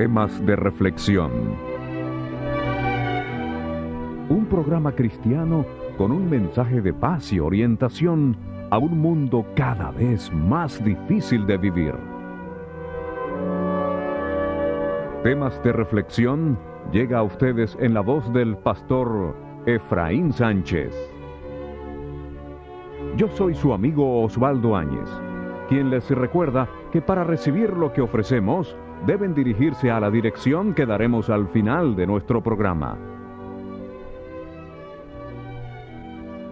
Temas de reflexión. Un programa cristiano con un mensaje de paz y orientación a un mundo cada vez más difícil de vivir. Temas de reflexión llega a ustedes en la voz del pastor Efraín Sánchez. Yo soy su amigo Osvaldo Áñez, quien les recuerda que para recibir lo que ofrecemos deben dirigirse a la dirección que daremos al final de nuestro programa.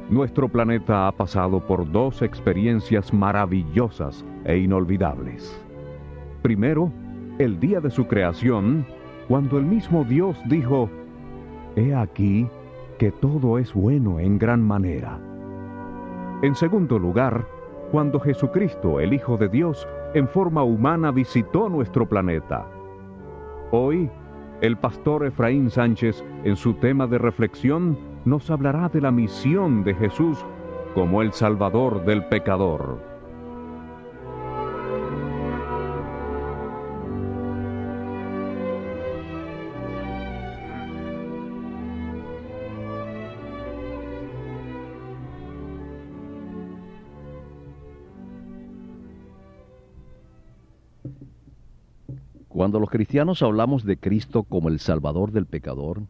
Nuestro planeta ha pasado por dos experiencias maravillosas e inolvidables. Primero, el día de su creación, cuando el mismo Dios dijo, He aquí que todo es bueno en gran manera. En segundo lugar, cuando Jesucristo, el Hijo de Dios, en forma humana visitó nuestro planeta. Hoy, el pastor Efraín Sánchez, en su tema de reflexión, nos hablará de la misión de Jesús como el Salvador del pecador. Cuando los cristianos hablamos de Cristo como el Salvador del pecador,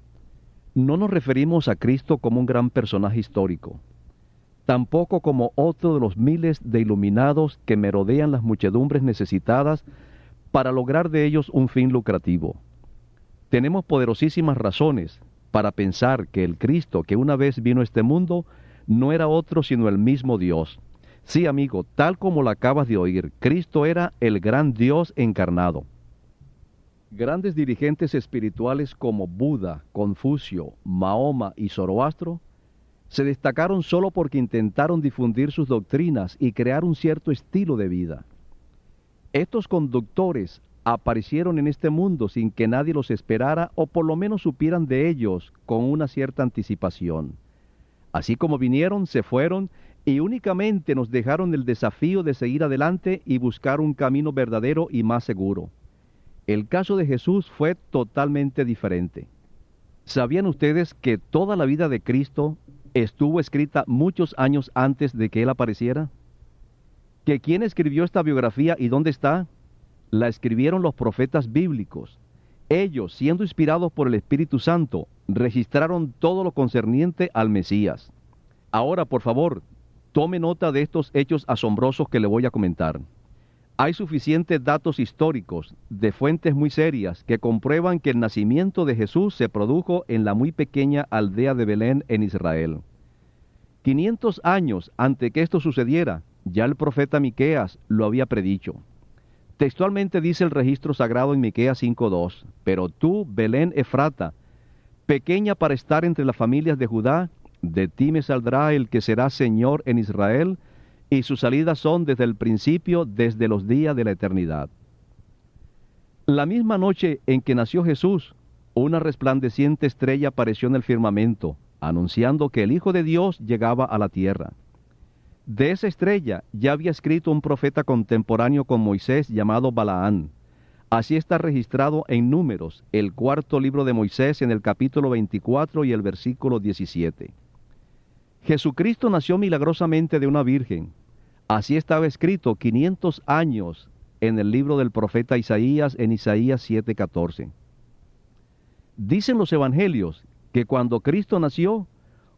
no nos referimos a Cristo como un gran personaje histórico, tampoco como otro de los miles de iluminados que merodean las muchedumbres necesitadas para lograr de ellos un fin lucrativo. Tenemos poderosísimas razones para pensar que el Cristo que una vez vino a este mundo no era otro sino el mismo Dios. Sí, amigo, tal como lo acabas de oír, Cristo era el gran Dios encarnado. Grandes dirigentes espirituales como Buda, Confucio, Mahoma y Zoroastro se destacaron solo porque intentaron difundir sus doctrinas y crear un cierto estilo de vida. Estos conductores aparecieron en este mundo sin que nadie los esperara o por lo menos supieran de ellos con una cierta anticipación. Así como vinieron, se fueron y únicamente nos dejaron el desafío de seguir adelante y buscar un camino verdadero y más seguro. El caso de Jesús fue totalmente diferente. ¿Sabían ustedes que toda la vida de Cristo estuvo escrita muchos años antes de que Él apareciera? ¿Que quién escribió esta biografía y dónde está? La escribieron los profetas bíblicos. Ellos, siendo inspirados por el Espíritu Santo, registraron todo lo concerniente al Mesías. Ahora, por favor, tome nota de estos hechos asombrosos que le voy a comentar. Hay suficientes datos históricos de fuentes muy serias que comprueban que el nacimiento de Jesús se produjo en la muy pequeña aldea de Belén en Israel. 500 años antes que esto sucediera, ya el profeta Miqueas lo había predicho. Textualmente dice el registro sagrado en Miqueas 5:2, "Pero tú, Belén Efrata, pequeña para estar entre las familias de Judá, de ti me saldrá el que será Señor en Israel, y sus salidas son desde el principio, desde los días de la eternidad. La misma noche en que nació Jesús, una resplandeciente estrella apareció en el firmamento, anunciando que el Hijo de Dios llegaba a la tierra. De esa estrella ya había escrito un profeta contemporáneo con Moisés llamado Balaán. Así está registrado en Números, el cuarto libro de Moisés en el capítulo 24 y el versículo 17. Jesucristo nació milagrosamente de una virgen. Así estaba escrito 500 años en el libro del profeta Isaías en Isaías 7:14. Dicen los evangelios que cuando Cristo nació,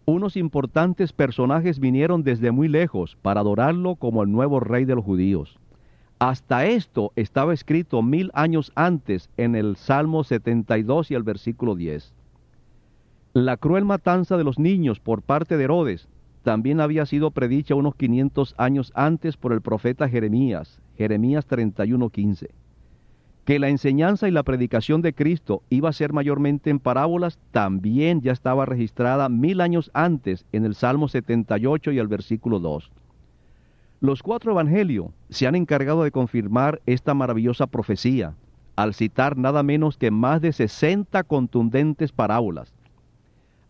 unos importantes personajes vinieron desde muy lejos para adorarlo como el nuevo rey de los judíos. Hasta esto estaba escrito mil años antes en el Salmo 72 y el versículo 10. La cruel matanza de los niños por parte de Herodes también había sido predicha unos 500 años antes por el profeta Jeremías, Jeremías 31:15. Que la enseñanza y la predicación de Cristo iba a ser mayormente en parábolas también ya estaba registrada mil años antes en el Salmo 78 y el versículo 2. Los cuatro evangelios se han encargado de confirmar esta maravillosa profecía al citar nada menos que más de 60 contundentes parábolas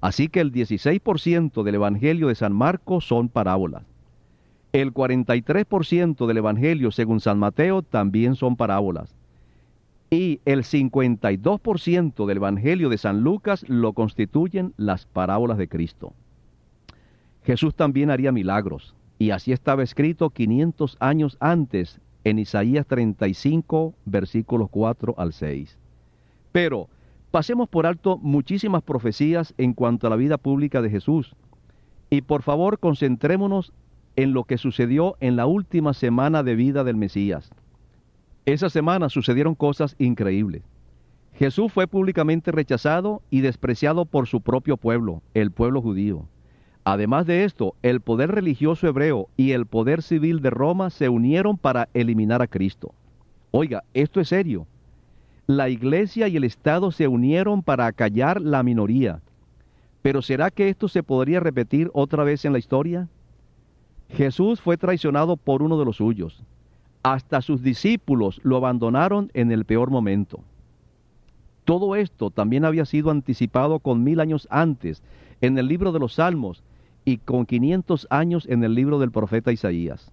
Así que el 16% del Evangelio de San Marcos son parábolas. El 43% del Evangelio según San Mateo también son parábolas. y el 52% del Evangelio de San Lucas lo constituyen las parábolas de Cristo. Jesús también haría milagros, y así estaba escrito 500 años antes en Isaías 35, versículos 4 al 6. Pero pasemos por alto muchísimas profecías en cuanto a la vida pública de Jesús, y por favor concentrémonos en lo que sucedió en la última semana de vida del Mesías. Esa semana sucedieron cosas increíbles. Jesús fue públicamente rechazado y despreciado por su propio pueblo, el pueblo judío. Además de esto, el poder religioso hebreo y el poder civil de Roma se unieron para eliminar a Cristo. Oiga, esto es serio. La iglesia y el Estado se unieron para acallar la minoría. Pero ¿será que esto se podría repetir otra vez en la historia? Jesús fue traicionado por uno de los suyos. Hasta sus discípulos lo abandonaron en el peor momento. Todo esto también había sido anticipado con mil años antes en el libro de los Salmos y con 500 años en el libro del profeta Isaías.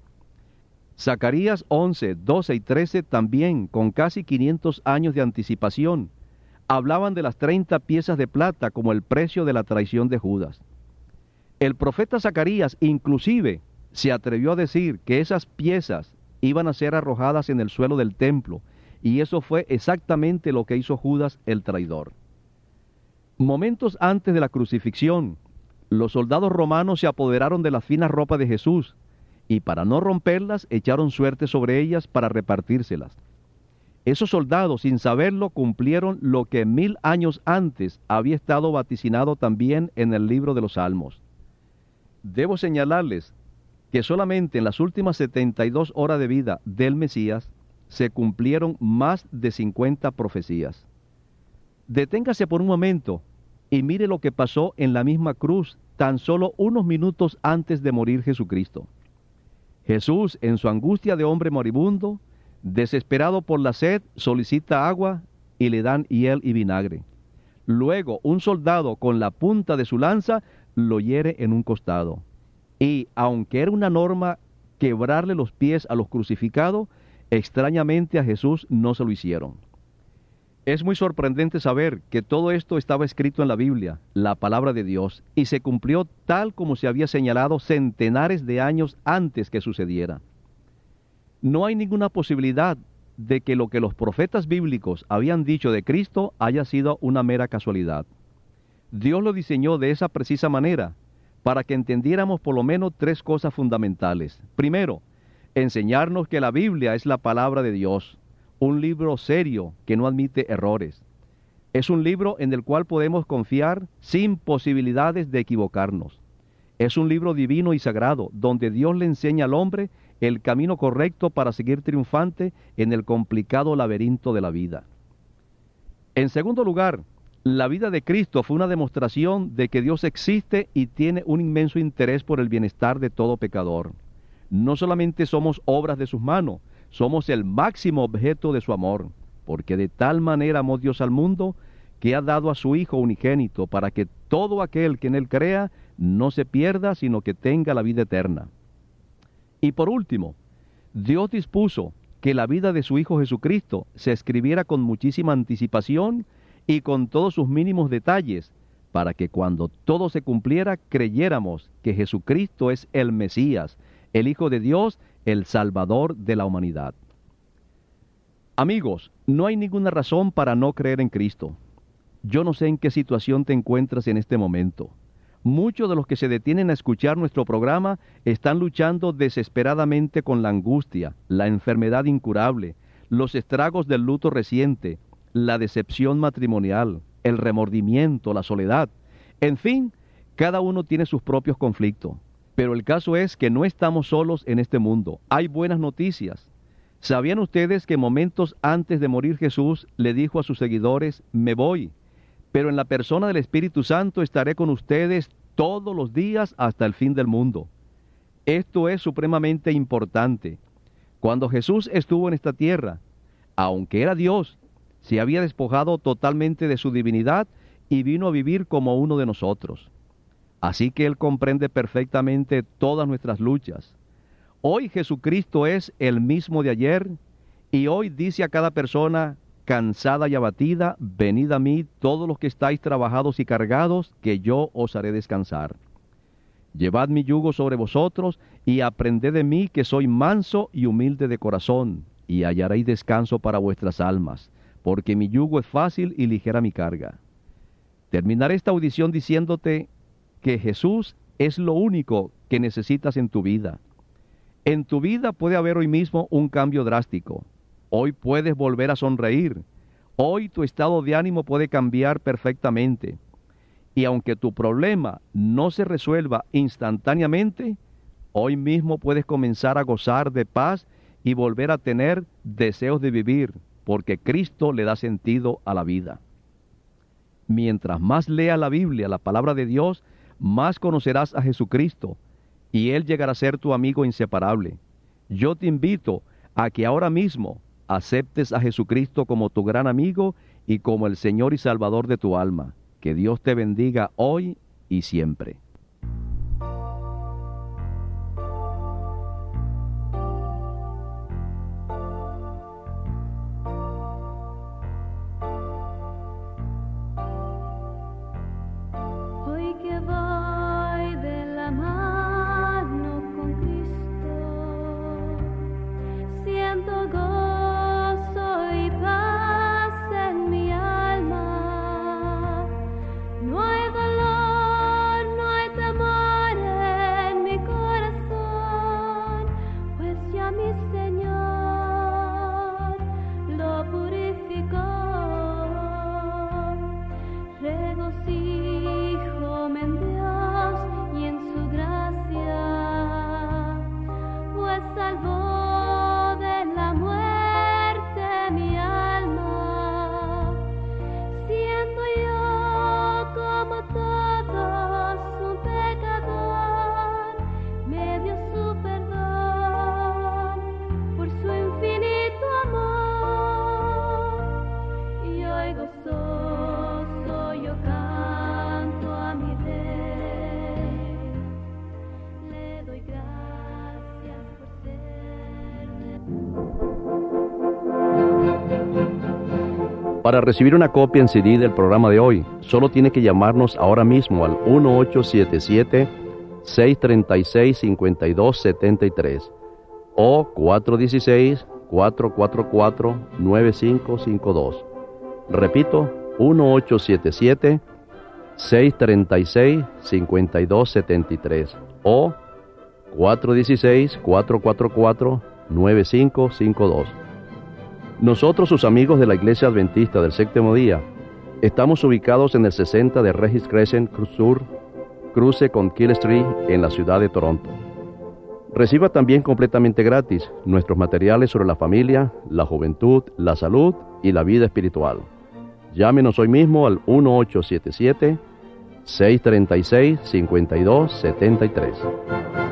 Zacarías 11, 12 y 13 también, con casi 500 años de anticipación, hablaban de las 30 piezas de plata como el precio de la traición de Judas. El profeta Zacarías inclusive se atrevió a decir que esas piezas iban a ser arrojadas en el suelo del templo, y eso fue exactamente lo que hizo Judas el traidor. Momentos antes de la crucifixión, los soldados romanos se apoderaron de la fina ropa de Jesús, y para no romperlas echaron suerte sobre ellas para repartírselas. Esos soldados, sin saberlo, cumplieron lo que mil años antes había estado vaticinado también en el libro de los Salmos. Debo señalarles que solamente en las últimas 72 horas de vida del Mesías se cumplieron más de 50 profecías. Deténgase por un momento y mire lo que pasó en la misma cruz tan solo unos minutos antes de morir Jesucristo. Jesús, en su angustia de hombre moribundo, desesperado por la sed, solicita agua y le dan hiel y vinagre. Luego un soldado con la punta de su lanza lo hiere en un costado. Y aunque era una norma quebrarle los pies a los crucificados, extrañamente a Jesús no se lo hicieron. Es muy sorprendente saber que todo esto estaba escrito en la Biblia, la palabra de Dios, y se cumplió tal como se había señalado centenares de años antes que sucediera. No hay ninguna posibilidad de que lo que los profetas bíblicos habían dicho de Cristo haya sido una mera casualidad. Dios lo diseñó de esa precisa manera para que entendiéramos por lo menos tres cosas fundamentales. Primero, enseñarnos que la Biblia es la palabra de Dios, un libro serio que no admite errores. Es un libro en el cual podemos confiar sin posibilidades de equivocarnos. Es un libro divino y sagrado, donde Dios le enseña al hombre el camino correcto para seguir triunfante en el complicado laberinto de la vida. En segundo lugar, la vida de Cristo fue una demostración de que Dios existe y tiene un inmenso interés por el bienestar de todo pecador. No solamente somos obras de sus manos, somos el máximo objeto de su amor, porque de tal manera amó Dios al mundo que ha dado a su Hijo unigénito para que todo aquel que en él crea no se pierda, sino que tenga la vida eterna. Y por último, Dios dispuso que la vida de su Hijo Jesucristo se escribiera con muchísima anticipación y con todos sus mínimos detalles, para que cuando todo se cumpliera creyéramos que Jesucristo es el Mesías, el Hijo de Dios, el Salvador de la humanidad. Amigos, no hay ninguna razón para no creer en Cristo. Yo no sé en qué situación te encuentras en este momento. Muchos de los que se detienen a escuchar nuestro programa están luchando desesperadamente con la angustia, la enfermedad incurable, los estragos del luto reciente, la decepción matrimonial, el remordimiento, la soledad. En fin, cada uno tiene sus propios conflictos. Pero el caso es que no estamos solos en este mundo. Hay buenas noticias. ¿Sabían ustedes que momentos antes de morir Jesús le dijo a sus seguidores, me voy, pero en la persona del Espíritu Santo estaré con ustedes todos los días hasta el fin del mundo? Esto es supremamente importante. Cuando Jesús estuvo en esta tierra, aunque era Dios, se había despojado totalmente de su divinidad y vino a vivir como uno de nosotros. Así que Él comprende perfectamente todas nuestras luchas. Hoy Jesucristo es el mismo de ayer y hoy dice a cada persona cansada y abatida, venid a mí todos los que estáis trabajados y cargados, que yo os haré descansar. Llevad mi yugo sobre vosotros y aprended de mí que soy manso y humilde de corazón, y hallaréis descanso para vuestras almas, porque mi yugo es fácil y ligera mi carga. Terminaré esta audición diciéndote que Jesús es lo único que necesitas en tu vida. En tu vida puede haber hoy mismo un cambio drástico. Hoy puedes volver a sonreír. Hoy tu estado de ánimo puede cambiar perfectamente. Y aunque tu problema no se resuelva instantáneamente, hoy mismo puedes comenzar a gozar de paz y volver a tener deseos de vivir, porque Cristo le da sentido a la vida. Mientras más leas la Biblia, la palabra de Dios, más conocerás a Jesucristo y Él llegará a ser tu amigo inseparable. Yo te invito a que ahora mismo aceptes a Jesucristo como tu gran amigo y como el Señor y Salvador de tu alma. Que Dios te bendiga hoy y siempre. Para recibir una copia en CD del programa de hoy, solo tiene que llamarnos ahora mismo al 1877-636-5273 o 416-444-9552. Repito, 1877-636-5273 o 416-444-9552. Nosotros, sus amigos de la Iglesia Adventista del Séptimo Día, estamos ubicados en el 60 de Regis Crescent Sur, cruce con Kill Street en la ciudad de Toronto. Reciba también completamente gratis nuestros materiales sobre la familia, la juventud, la salud y la vida espiritual. Llámenos hoy mismo al 1877 636 5273.